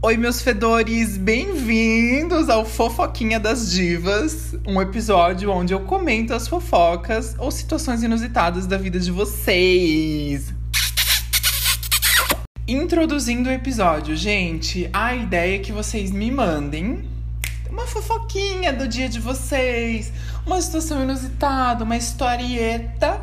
Oi, meus fedores, bem-vindos ao Fofoquinha das Divas, um episódio onde eu comento as fofocas ou situações inusitadas da vida de vocês. Introduzindo o episódio, gente, a ideia é que vocês me mandem uma fofoquinha do dia de vocês, uma situação inusitada, uma historieta,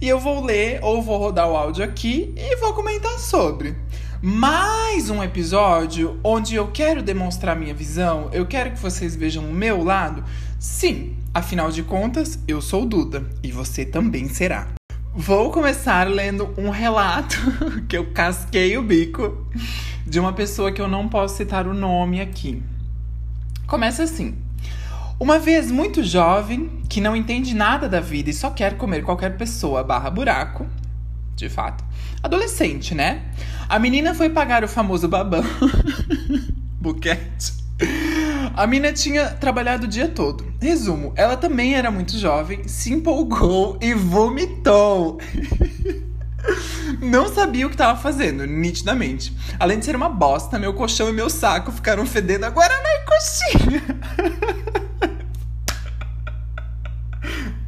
e eu vou ler ou vou rodar o áudio aqui e vou comentar sobre mais um episódio onde eu quero demonstrar minha visão, eu quero que vocês vejam o meu lado. Sim, afinal de contas, eu sou Duda e você também será. Vou começar lendo um relato que eu casquei o bico de uma pessoa que eu não posso citar o nome aqui. Começa assim. Uma vez muito jovem, que não entende nada da vida e só quer comer qualquer pessoa barra buraco, de fato. Adolescente, né? A menina foi pagar o famoso babão. Buquete. A mina tinha trabalhado o dia todo. Resumo, ela também era muito jovem, se empolgou e vomitou. Não sabia o que estava fazendo, nitidamente. Além de ser uma bosta, meu colchão e meu saco ficaram fedendo a Guaraná e coxinha.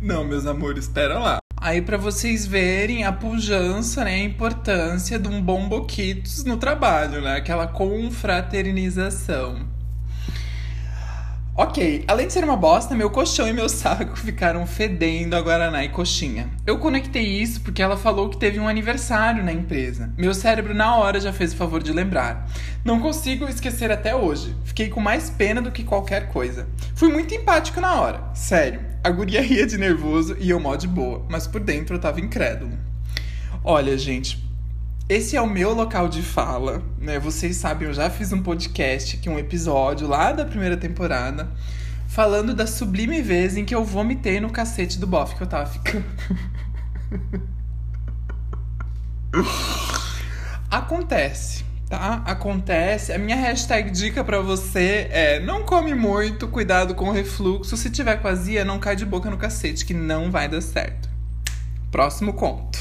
Não, meus amores, espera lá. Aí para vocês verem a pujança, né, a importância de um bom boquitos no trabalho, né? Aquela confraternização. Ok, além de ser uma bosta, meu colchão e meu saco ficaram fedendo a Guaraná e coxinha. Eu conectei isso porque ela falou que teve um aniversário na empresa. Meu cérebro na hora já fez o favor de lembrar. Não consigo esquecer até hoje. Fiquei com mais pena do que qualquer coisa. Fui muito empático na hora, sério. A guria ria de nervoso e eu mó de boa, mas por dentro eu tava incrédulo. Olha, gente, esse é o meu local de fala, né? Vocês sabem, eu já fiz um podcast, que um episódio lá da primeira temporada, falando da sublime vez em que eu vomitei no cacete do bofe que eu tava ficando. Acontece, tá? Acontece. A minha hashtag dica para você é: não come muito, cuidado com o refluxo. Se tiver com azia, não cai de boca no cacete, que não vai dar certo. Próximo conto.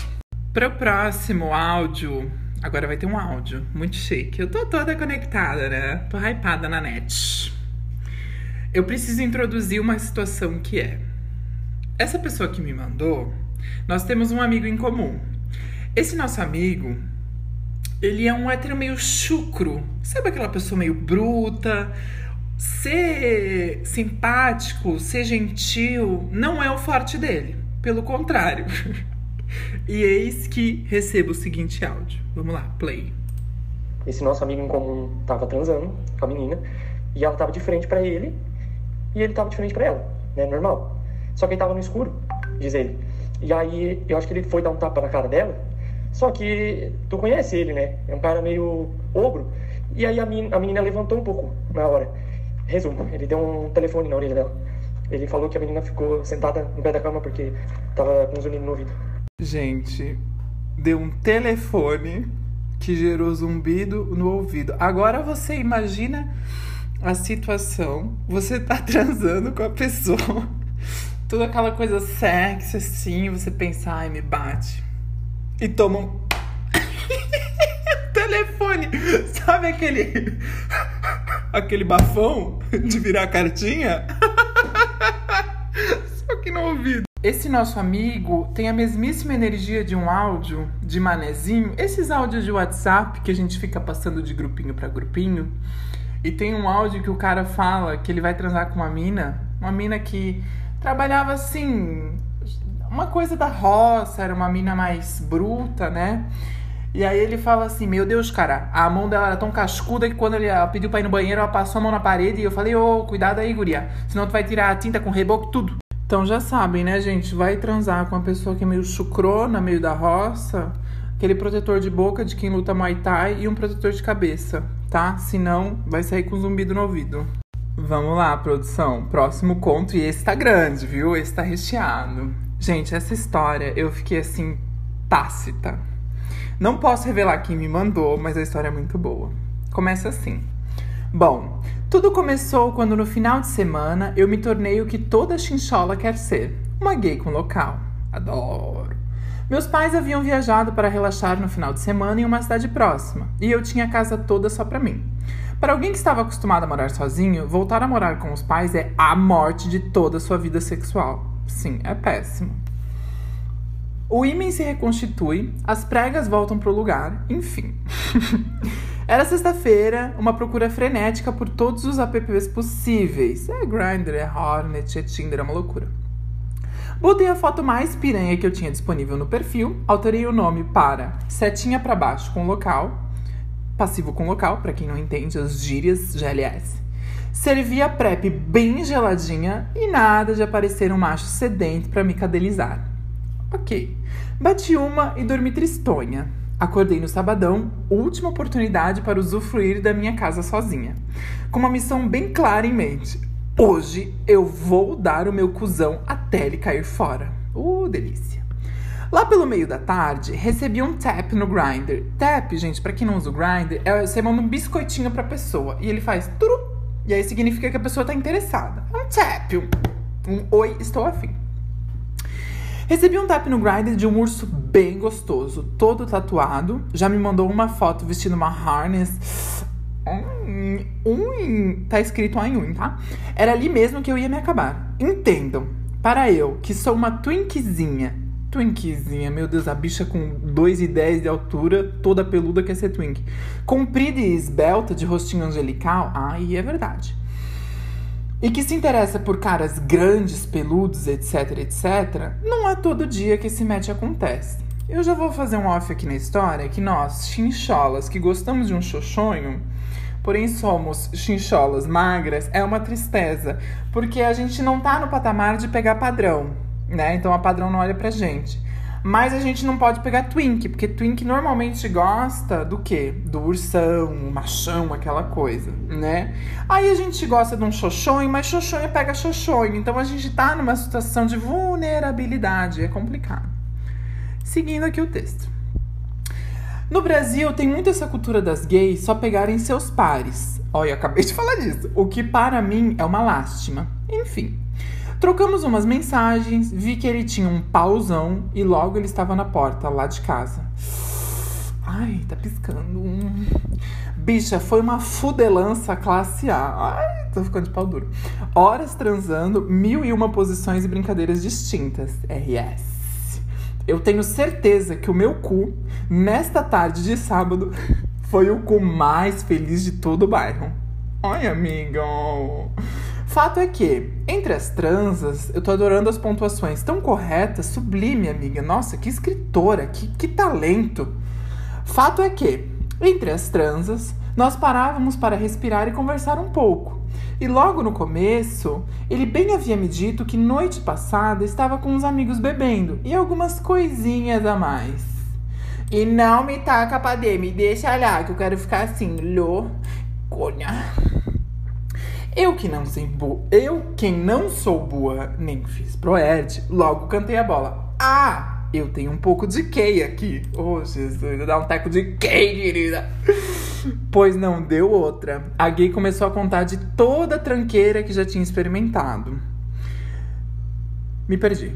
Para o próximo áudio, agora vai ter um áudio muito chique. Eu tô toda conectada, né? Tô hypada na net. Eu preciso introduzir uma situação que é. Essa pessoa que me mandou, nós temos um amigo em comum. Esse nosso amigo, ele é um hétero meio chucro. Sabe aquela pessoa meio bruta? Ser simpático, ser gentil, não é o forte dele. Pelo contrário. E eis que recebo o seguinte áudio. Vamos lá, play. Esse nosso amigo em comum tava transando com a menina e ela tava de frente para ele e ele tava de frente para ela, né? Normal. Só que ele tava no escuro, diz ele. E aí eu acho que ele foi dar um tapa na cara dela. Só que tu conhece ele, né? É um cara meio ogro. E aí a menina, a menina levantou um pouco na hora. Resumo, ele deu um telefone na orelha dela. Ele falou que a menina ficou sentada no pé da cama porque tava com zumbido no ouvido. Gente, deu um telefone que gerou zumbido no ouvido. Agora você imagina a situação, você tá transando com a pessoa, toda aquela coisa sexy assim, você pensa, ai, me bate. E toma um telefone. Sabe aquele aquele bafão de virar cartinha? Só que no ouvido. Esse nosso amigo tem a mesmíssima energia de um áudio de manezinho, esses áudios de WhatsApp que a gente fica passando de grupinho para grupinho. E tem um áudio que o cara fala que ele vai transar com uma mina, uma mina que trabalhava assim, uma coisa da roça, era uma mina mais bruta, né? E aí ele fala assim: Meu Deus, cara, a mão dela era tão cascuda que quando ele pediu pra ir no banheiro, ela passou a mão na parede e eu falei: Ô, oh, cuidado aí, guria, senão tu vai tirar a tinta com reboco tudo. Então já sabem, né, gente? Vai transar com uma pessoa que é meio chucrona, meio da roça, aquele protetor de boca de quem luta Muay Thai e um protetor de cabeça, tá? Senão vai sair com zumbido no ouvido. Vamos lá, produção. Próximo conto. E esse tá grande, viu? Esse tá recheado. Gente, essa história eu fiquei assim, tácita. Não posso revelar quem me mandou, mas a história é muito boa. Começa assim. Bom, tudo começou quando no final de semana eu me tornei o que toda chinchola quer ser, uma gay com local. Adoro. Meus pais haviam viajado para relaxar no final de semana em uma cidade próxima, e eu tinha a casa toda só para mim. Para alguém que estava acostumado a morar sozinho, voltar a morar com os pais é a morte de toda a sua vida sexual. Sim, é péssimo. O ímã se reconstitui, as pregas voltam pro lugar, enfim. Era sexta-feira, uma procura frenética por todos os apps possíveis. É Grindr, é Hornet, é Tinder, é uma loucura. Botei a foto mais piranha que eu tinha disponível no perfil, alterei o nome para setinha para baixo com local, passivo com local, para quem não entende as gírias GLS. Servi a PrEP bem geladinha e nada de aparecer um macho sedento para me cadelizar. Ok, bati uma e dormi tristonha. Acordei no sabadão, última oportunidade para usufruir da minha casa sozinha. Com uma missão bem clara em mente. Hoje eu vou dar o meu cuzão até ele cair fora. Uh, delícia. Lá pelo meio da tarde, recebi um tap no grinder. Tap, gente, para quem não usa o grinder, é você manda um biscoitinho pra pessoa e ele faz turu, e aí significa que a pessoa tá interessada. É um tap, um, um oi, estou afim. Recebi um tap no grinder de um urso bem gostoso, todo tatuado. Já me mandou uma foto vestindo uma harness. Um, um, tá escrito um, um, tá? Era ali mesmo que eu ia me acabar. Entendam, para eu, que sou uma twinkzinha. Twinkzinha, meu Deus, a bicha com 2,10 de altura, toda peluda quer ser twink. Comprida e esbelta, de rostinho angelical, aí é verdade e que se interessa por caras grandes, peludos, etc, etc, não é todo dia que esse match acontece. Eu já vou fazer um off aqui na história que nós, chincholas, que gostamos de um xoxonho, porém somos chincholas magras, é uma tristeza, porque a gente não tá no patamar de pegar padrão, né? Então a padrão não olha pra gente. Mas a gente não pode pegar twink, porque twink normalmente gosta do quê? Do ursão, machão, aquela coisa, né? Aí a gente gosta de um xoxonho, mas xoxonho pega xoxonho. Então a gente tá numa situação de vulnerabilidade, é complicado. Seguindo aqui o texto. No Brasil tem muito essa cultura das gays só pegarem seus pares. Olha, eu acabei de falar disso. O que para mim é uma lástima. Enfim, Trocamos umas mensagens, vi que ele tinha um pauzão e logo ele estava na porta lá de casa. Ai, tá piscando. Bicha, foi uma fudelança classe A. Ai, tô ficando de pau duro. Horas transando, mil e uma posições e brincadeiras distintas. RS. Eu tenho certeza que o meu cu, nesta tarde de sábado, foi o cu mais feliz de todo o bairro. Ai, amigo. Fato é que, entre as transas, eu tô adorando as pontuações tão corretas, sublime, amiga. Nossa, que escritora, que, que talento. Fato é que, entre as transas, nós parávamos para respirar e conversar um pouco. E logo no começo, ele bem havia me dito que noite passada estava com uns amigos bebendo e algumas coisinhas a mais. E não me taca pra me deixa lá, que eu quero ficar assim, loucona. Eu que não sei boa, eu quem não sou boa nem fiz proerd, logo cantei a bola. Ah, eu tenho um pouco de Kay aqui. Oh, Jesus, dá um teco de Kay, querida. Pois não deu outra. A gay começou a contar de toda a tranqueira que já tinha experimentado. Me perdi.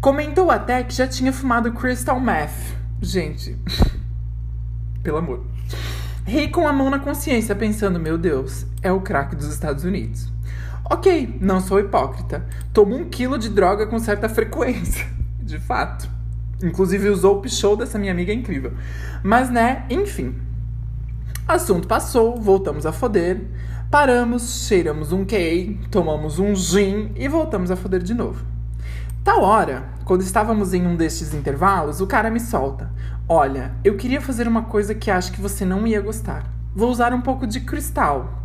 Comentou até que já tinha fumado crystal meth. Gente, pelo amor. Ri com a mão na consciência, pensando: meu Deus, é o crack dos Estados Unidos. Ok, não sou hipócrita. Tomo um quilo de droga com certa frequência. De fato. Inclusive usou o pichou dessa minha amiga incrível. Mas né, enfim. Assunto passou, voltamos a foder. Paramos, cheiramos um key, tomamos um gin e voltamos a foder de novo. Tal hora, quando estávamos em um destes intervalos, o cara me solta. Olha, eu queria fazer uma coisa que acho que você não ia gostar. Vou usar um pouco de cristal.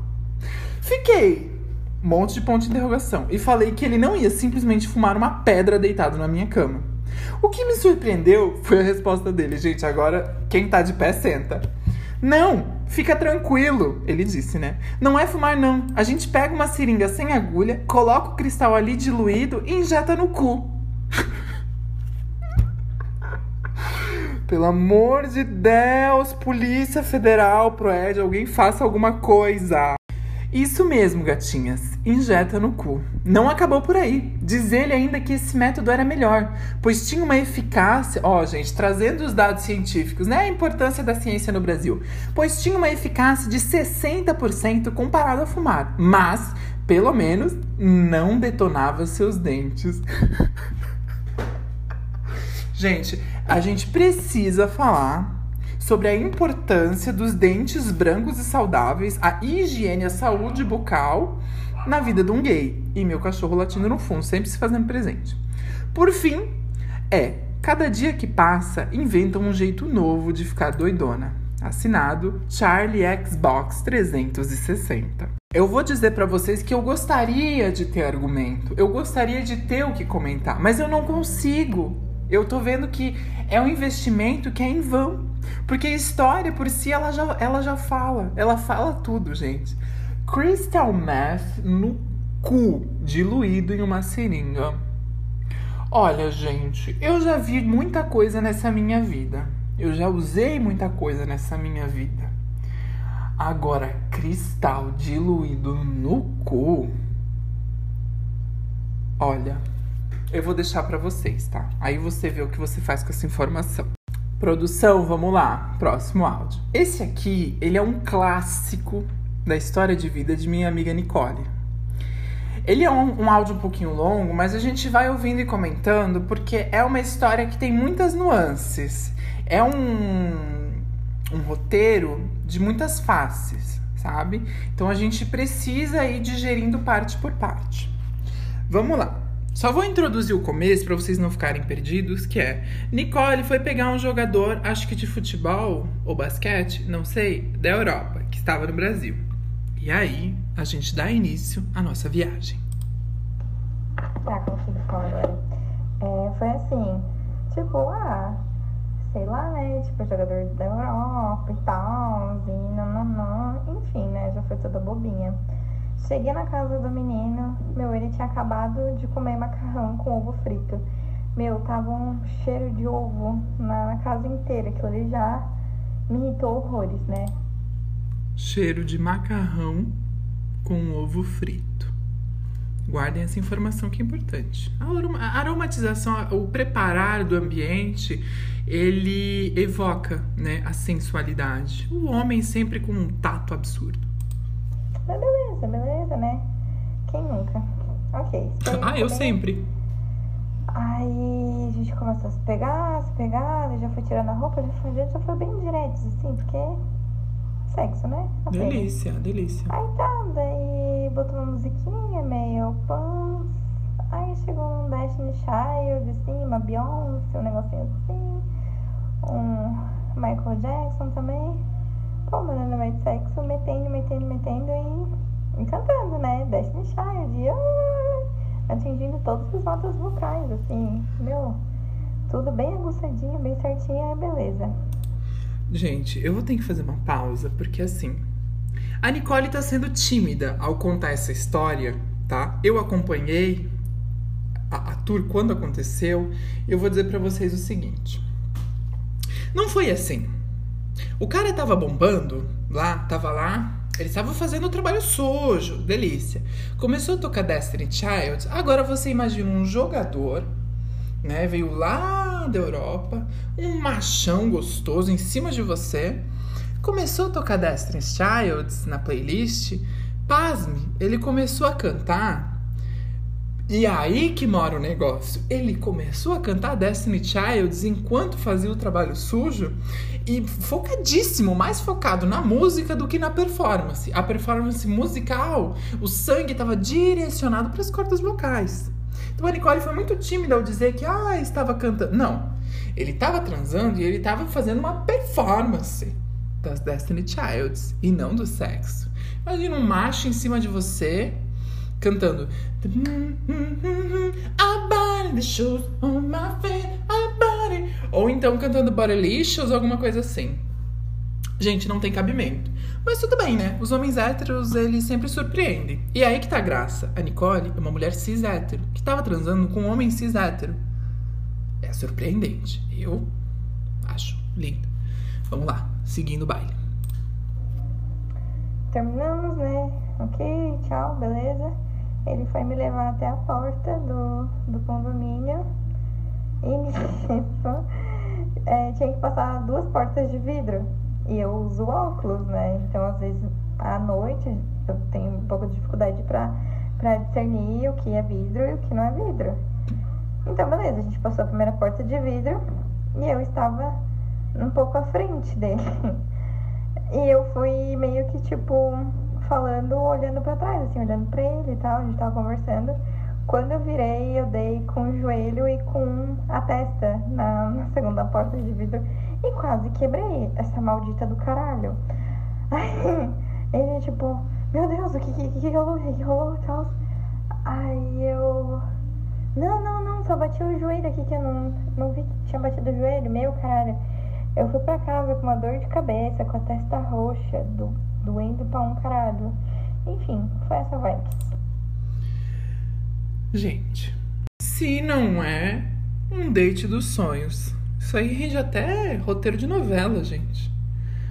Fiquei. Monte de ponto de interrogação. E falei que ele não ia simplesmente fumar uma pedra deitado na minha cama. O que me surpreendeu foi a resposta dele. Gente, agora quem tá de pé senta. Não, fica tranquilo, ele disse, né? Não é fumar, não. A gente pega uma seringa sem agulha, coloca o cristal ali diluído e injeta no cu. Pelo amor de Deus, Polícia Federal, Proed, alguém faça alguma coisa. Isso mesmo, gatinhas. Injeta no cu. Não acabou por aí. Diz ele ainda que esse método era melhor, pois tinha uma eficácia. Ó, oh, gente, trazendo os dados científicos, né? A importância da ciência no Brasil. Pois tinha uma eficácia de 60% comparado a fumar. Mas, pelo menos, não detonava seus dentes. gente, a gente precisa falar sobre a importância dos dentes brancos e saudáveis, a higiene, a saúde bucal na vida de um gay. E meu cachorro latindo no fundo, sempre se fazendo presente. Por fim, é, cada dia que passa, inventam um jeito novo de ficar doidona. Assinado Charlie Xbox 360. Eu vou dizer para vocês que eu gostaria de ter argumento, eu gostaria de ter o que comentar, mas eu não consigo. Eu tô vendo que é um investimento que é em vão. Porque a história por si ela já, ela já fala. Ela fala tudo, gente. Crystal meth no cu, diluído em uma seringa. Olha, gente, eu já vi muita coisa nessa minha vida. Eu já usei muita coisa nessa minha vida. Agora, cristal diluído no cu. Olha, eu vou deixar para vocês, tá? Aí você vê o que você faz com essa informação. Produção, vamos lá. Próximo áudio. Esse aqui, ele é um clássico da história de vida de minha amiga Nicole. Ele é um, um, áudio um pouquinho longo, mas a gente vai ouvindo e comentando porque é uma história que tem muitas nuances. É um, um roteiro de muitas faces, sabe? Então a gente precisa ir digerindo parte por parte. Vamos lá. Só vou introduzir o começo para vocês não ficarem perdidos, que é Nicole foi pegar um jogador, acho que de futebol ou basquete, não sei, da Europa, que estava no Brasil. E aí, a gente dá início à nossa viagem. Tá. É, foi assim, tipo, ah, sei lá, né? Tipo, jogador da Europa e tal, e não, não, não. Enfim, né? Já foi toda bobinha. Cheguei na casa do menino, meu, ele tinha acabado de comer macarrão com ovo frito. Meu, tava um cheiro de ovo na, na casa inteira, aquilo ali já me irritou horrores, né? Cheiro de macarrão com ovo frito. Guardem essa informação que é importante. A aromatização, o preparar do ambiente, ele evoca né, a sensualidade. O homem sempre com um tato absurdo. Mas beleza, beleza, né? Quem nunca? Ok. Ah, eu sempre. Aí a gente começou a se pegar, se pegar, já foi tirando a roupa, já foi, já foi bem direto, assim, porque sexo, né? Delícia, delícia. Aí tá, daí botou uma musiquinha meio pans. Aí chegou um Destiny Child, assim, uma Beyoncé, um negocinho assim. Um Michael Jackson também. Pô, mano, no meio de sexo, metendo, metendo, metendo e, encantando, né? Destiny Child. E, ah, atingindo todas as notas vocais, assim, meu. Tudo bem aguçadinho, bem certinho, é beleza. Gente, eu vou ter que fazer uma pausa, porque assim. A Nicole tá sendo tímida ao contar essa história, tá? Eu acompanhei a, a tour quando aconteceu. Eu vou dizer para vocês o seguinte. Não foi assim. O cara tava bombando lá, tava lá, ele estava fazendo o trabalho sujo, delícia. Começou a tocar Destiny Child, agora você imagina um jogador, né? Veio lá da Europa, um machão gostoso em cima de você. Começou a tocar Destiny Child na playlist. Pasme, ele começou a cantar e aí que mora o negócio. Ele começou a cantar Destiny Childs enquanto fazia o trabalho sujo e focadíssimo, mais focado na música do que na performance. A performance musical, o sangue estava direcionado para as cordas vocais. Então a Nicole foi muito tímida ao dizer que ah, estava cantando. Não. Ele estava transando e ele estava fazendo uma performance das Destiny Childs e não do sexo. Imagina um macho em cima de você cantando ou então cantando Bodylicious ou alguma coisa assim. Gente, não tem cabimento. Mas tudo bem, né? Os homens héteros, eles sempre surpreendem. E aí que tá a graça. A Nicole é uma mulher cis hétero, que tava transando com um homem cis hétero. É surpreendente. Eu acho lindo. Vamos lá, seguindo o baile. Terminamos, né? ok, tchau, beleza. Ele foi me levar até a porta do, do condomínio. E nisso, é, tinha que passar duas portas de vidro. E eu uso óculos, né? Então, às vezes, à noite, eu tenho um pouco de dificuldade pra, pra discernir o que é vidro e o que não é vidro. Então, beleza, a gente passou a primeira porta de vidro e eu estava um pouco à frente dele. E eu fui meio que, tipo, falando, olhando para trás, assim, olhando pra ele e tal, a gente tava conversando. Quando eu virei, eu dei com o joelho e com a testa na, na segunda porta de vidro e quase quebrei essa maldita do caralho. Aí ele, tipo, meu Deus, o que que, que, rolou? O que, que rolou tal? Aí eu. Não, não, não, só bati o joelho aqui que eu não, não vi que tinha batido o joelho, meu caralho. Eu fui pra casa com uma dor de cabeça, com a testa roxa, do, doendo pra um caralho. Enfim, foi essa vibe. Gente, se não é um date dos sonhos, isso aí rende até roteiro de novela, gente.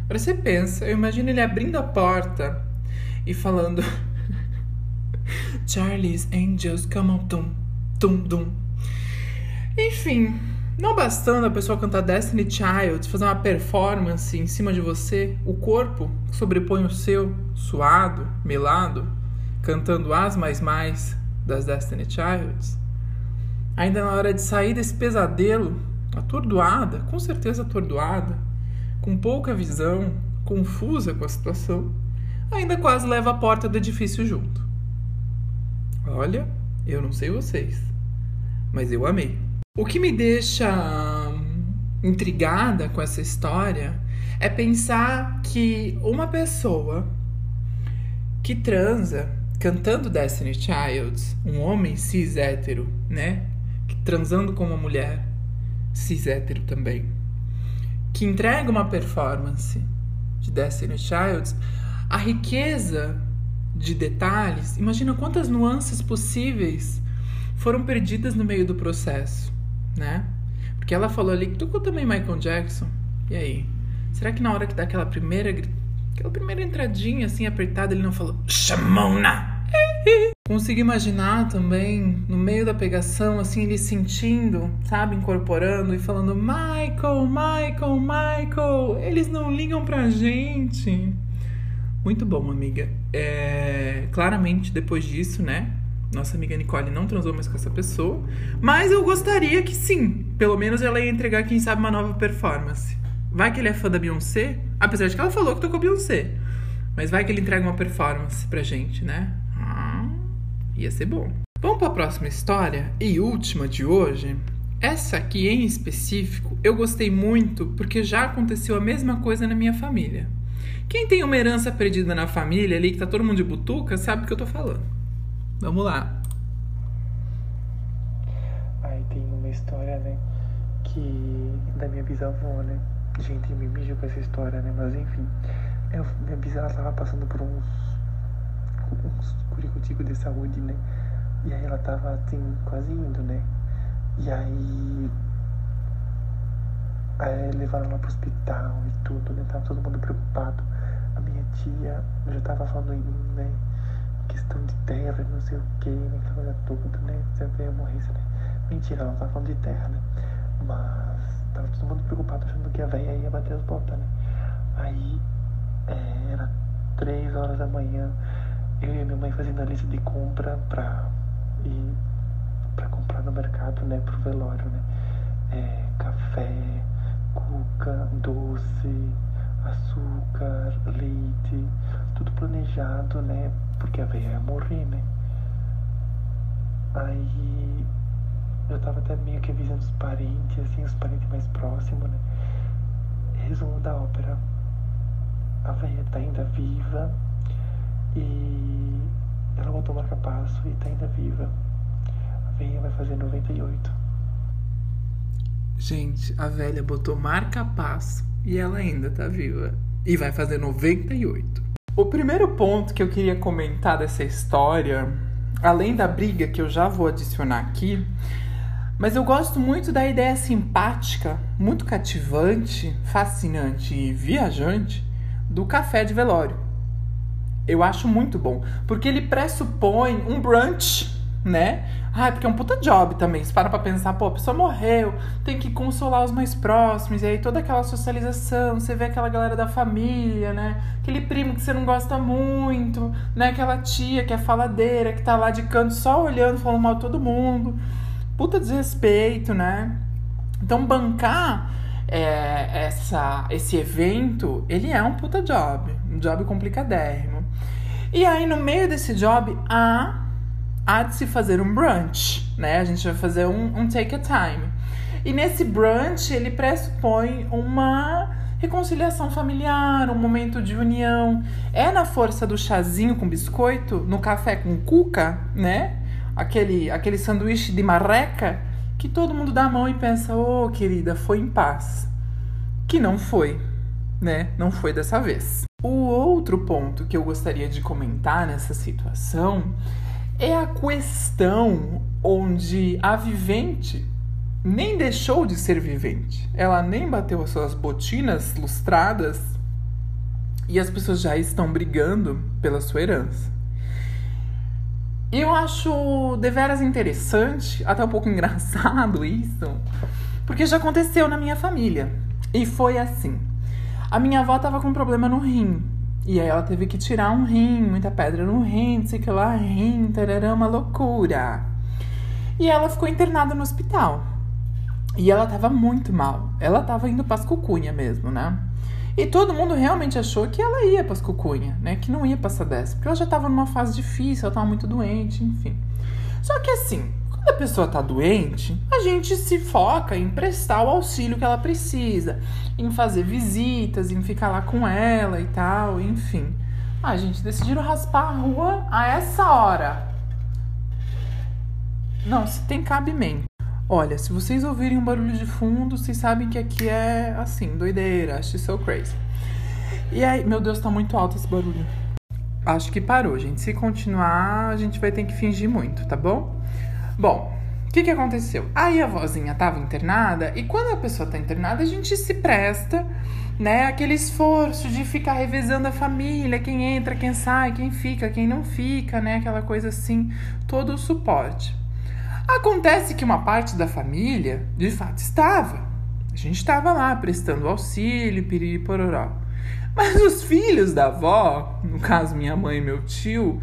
Agora você pensa, eu imagino ele abrindo a porta e falando Charlie's Angels come on, tum, tum, tum. Enfim, não bastando a pessoa cantar Destiny Child, fazer uma performance em cima de você, o corpo sobrepõe o seu, suado, melado, cantando as mais mais das Destiny Childs. Ainda na hora de sair desse pesadelo, atordoada, com certeza atordoada, com pouca visão, confusa com a situação, ainda quase leva a porta do edifício junto. Olha, eu não sei vocês, mas eu amei. O que me deixa intrigada com essa história é pensar que uma pessoa que transa cantando Destiny Child, um homem cis hétero, né? Transando com uma mulher cis hétero também, que entrega uma performance de Destiny Child, a riqueza de detalhes, imagina quantas nuances possíveis foram perdidas no meio do processo né? Porque ela falou ali que tocou também Michael Jackson. E aí? Será que na hora que dá aquela primeira aquela primeira entradinha assim apertada, ele não falou Chamona? Consigo imaginar também, no meio da pegação, assim, ele sentindo, sabe, incorporando e falando: Michael, Michael, Michael, eles não ligam pra gente. Muito bom, amiga. É, claramente, depois disso, né? Nossa amiga Nicole não transou mais com essa pessoa. Mas eu gostaria que sim. Pelo menos ela ia entregar, quem sabe, uma nova performance. Vai que ele é fã da Beyoncé. Apesar de que ela falou que tocou Beyoncé. Mas vai que ele entrega uma performance pra gente, né? Ah, ia ser bom. Vamos para a próxima história e última de hoje. Essa aqui em específico eu gostei muito porque já aconteceu a mesma coisa na minha família. Quem tem uma herança perdida na família ali, que tá todo mundo de butuca, sabe o que eu tô falando. Vamos lá. Aí tem uma história, né? Que. Da minha bisavó, né? Gente, me mijo com essa história, né? Mas enfim. Eu, minha bisavó tava passando por uns. uns curicuticos de saúde, né? E aí ela tava assim, quase indo, né? E aí. Aí levaram ela pro hospital e tudo, né? Tava todo mundo preocupado. A minha tia já tava falando em mim, né? Questão de terra, não sei o que, aquela coisa toda, né? Sempre ia morrer, né? Mentira, ela tava falando de terra, né? Mas tava todo mundo preocupado achando que a velha ia bater as botas, né? Aí é, era três horas da manhã, eu e minha mãe fazendo a lista de compra pra ir pra comprar no mercado, né? Pro velório, né? É, café, cuca, doce, açúcar, leite, tudo planejado, né? Porque a velha ia morrer, né? Aí eu tava até meio que avisando os parentes, assim, os parentes mais próximos, né? Resumo da ópera. A velha tá ainda viva e ela botou marca-passo e tá ainda viva. A velha vai fazer 98. Gente, a velha botou marca-passo e ela ainda tá viva. E vai fazer 98. O primeiro ponto que eu queria comentar dessa história, além da briga que eu já vou adicionar aqui, mas eu gosto muito da ideia simpática, muito cativante, fascinante e viajante do café de velório. Eu acho muito bom. Porque ele pressupõe um brunch, né? Ah, porque é um puta job também. Você para pra pensar, pô, a pessoa morreu, tem que consolar os mais próximos, e aí toda aquela socialização, você vê aquela galera da família, né? Aquele primo que você não gosta muito, né? Aquela tia que é faladeira, que tá lá de canto só olhando, falando mal todo mundo. Puta desrespeito, né? Então, bancar é, essa, esse evento, ele é um puta job. Um job complicadérrimo. E aí, no meio desse job, há há de se fazer um brunch, né? A gente vai fazer um, um take a time. E nesse brunch ele pressupõe uma reconciliação familiar, um momento de união. É na força do chazinho com biscoito, no café com cuca, né? Aquele, aquele sanduíche de marreca que todo mundo dá a mão e pensa: "Ô, oh, querida, foi em paz". Que não foi, né? Não foi dessa vez. O outro ponto que eu gostaria de comentar nessa situação é a questão onde a vivente nem deixou de ser vivente. Ela nem bateu as suas botinas lustradas e as pessoas já estão brigando pela sua herança. Eu acho deveras interessante, até um pouco engraçado isso, porque já aconteceu na minha família. E foi assim: a minha avó estava com um problema no rim. E aí ela teve que tirar um rim, muita pedra no rim, sei que lá, rim, tarará, uma loucura. E ela ficou internada no hospital. E ela tava muito mal. Ela tava indo pras cucunha mesmo, né? E todo mundo realmente achou que ela ia pras cucunha, né? Que não ia passar dessa. Porque ela já tava numa fase difícil, ela tava muito doente, enfim. Só que assim, quando a pessoa tá doente, a gente se foca em prestar o auxílio que ela precisa, em fazer visitas, em ficar lá com ela e tal, enfim. Ah, gente, decidiram raspar a rua a essa hora. Não, se tem cabimento. Olha, se vocês ouvirem um barulho de fundo, vocês sabem que aqui é assim, doideira, acho so crazy. E aí, meu Deus, tá muito alto esse barulho. Acho que parou, gente. Se continuar, a gente vai ter que fingir muito, tá bom? Bom, o que, que aconteceu? Aí a vozinha estava internada, e quando a pessoa está internada, a gente se presta, né, aquele esforço de ficar revezando a família, quem entra, quem sai, quem fica, quem não fica, né, aquela coisa assim, todo o suporte. Acontece que uma parte da família, de fato, estava. A gente estava lá prestando auxílio, piriri pororó. Mas os filhos da avó, no caso minha mãe e meu tio,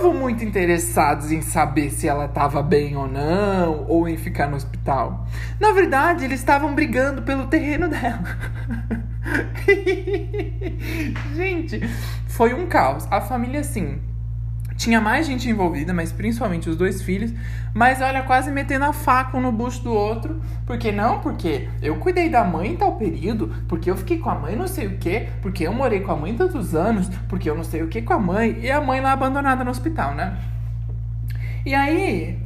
estavam muito interessados em saber se ela estava bem ou não, ou em ficar no hospital. Na verdade, eles estavam brigando pelo terreno dela. Gente, foi um caos. A família, assim, tinha mais gente envolvida, mas principalmente os dois filhos. Mas olha, quase metendo a faca um no bucho do outro. Porque não? Porque eu cuidei da mãe em tal período. Porque eu fiquei com a mãe não sei o que. Porque eu morei com a mãe tantos anos. Porque eu não sei o que com a mãe. E a mãe lá abandonada no hospital, né? E aí,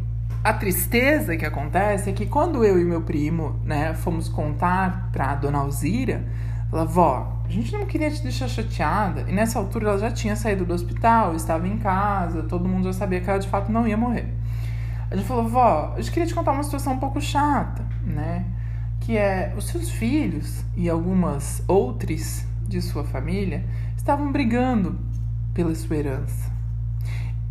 a tristeza que acontece é que quando eu e meu primo, né, fomos contar pra dona Alzira, ela, vó, gente não queria te deixar chateada. E nessa altura ela já tinha saído do hospital, estava em casa, todo mundo já sabia que ela de fato não ia morrer. A gente falou, vó, a gente queria te contar uma situação um pouco chata, né? Que é os seus filhos e algumas outras de sua família estavam brigando pela sua herança.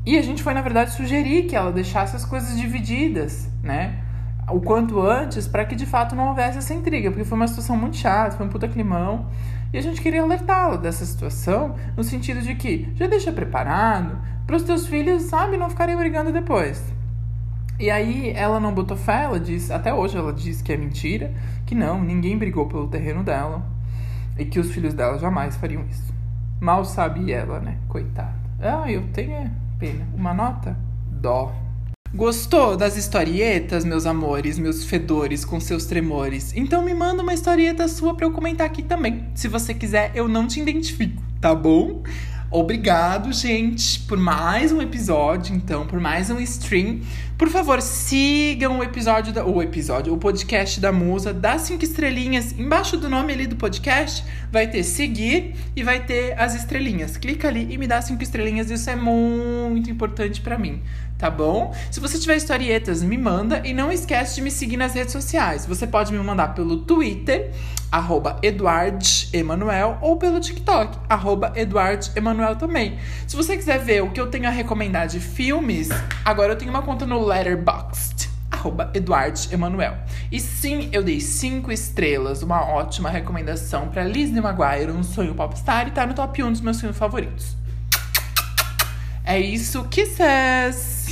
E a gente foi, na verdade, sugerir que ela deixasse as coisas divididas, né? O quanto antes, para que de fato não houvesse essa intriga, porque foi uma situação muito chata, foi um puta climão. E a gente queria alertá-la dessa situação, no sentido de que já deixa preparado para os teus filhos, sabe, não ficarem brigando depois. E aí ela não botou fé, ela diz, até hoje ela diz que é mentira, que não, ninguém brigou pelo terreno dela e que os filhos dela jamais fariam isso. Mal sabe ela, né? Coitada. Ah, eu tenho é, pena. Uma nota? Dó. Gostou das historietas, meus amores, meus fedores com seus tremores? Então me manda uma historieta sua para eu comentar aqui também. Se você quiser, eu não te identifico, tá bom? Obrigado, gente, por mais um episódio, então, por mais um stream. Por favor, sigam o episódio, da, o episódio, o podcast da Musa, dá cinco estrelinhas. Embaixo do nome ali do podcast vai ter seguir e vai ter as estrelinhas. Clica ali e me dá cinco estrelinhas, isso é muito importante para mim tá bom? Se você tiver historietas, me manda e não esquece de me seguir nas redes sociais. Você pode me mandar pelo Twitter, arroba Eduard Emanuel, ou pelo TikTok, arroba Eduard Emanuel também. Se você quiser ver o que eu tenho a recomendar de filmes, agora eu tenho uma conta no Letterboxd, arroba Emanuel. E sim, eu dei cinco estrelas, uma ótima recomendação para Lizzie Maguire, um sonho popstar, e tá no top 1 dos meus filmes favoritos. É isso, kisses!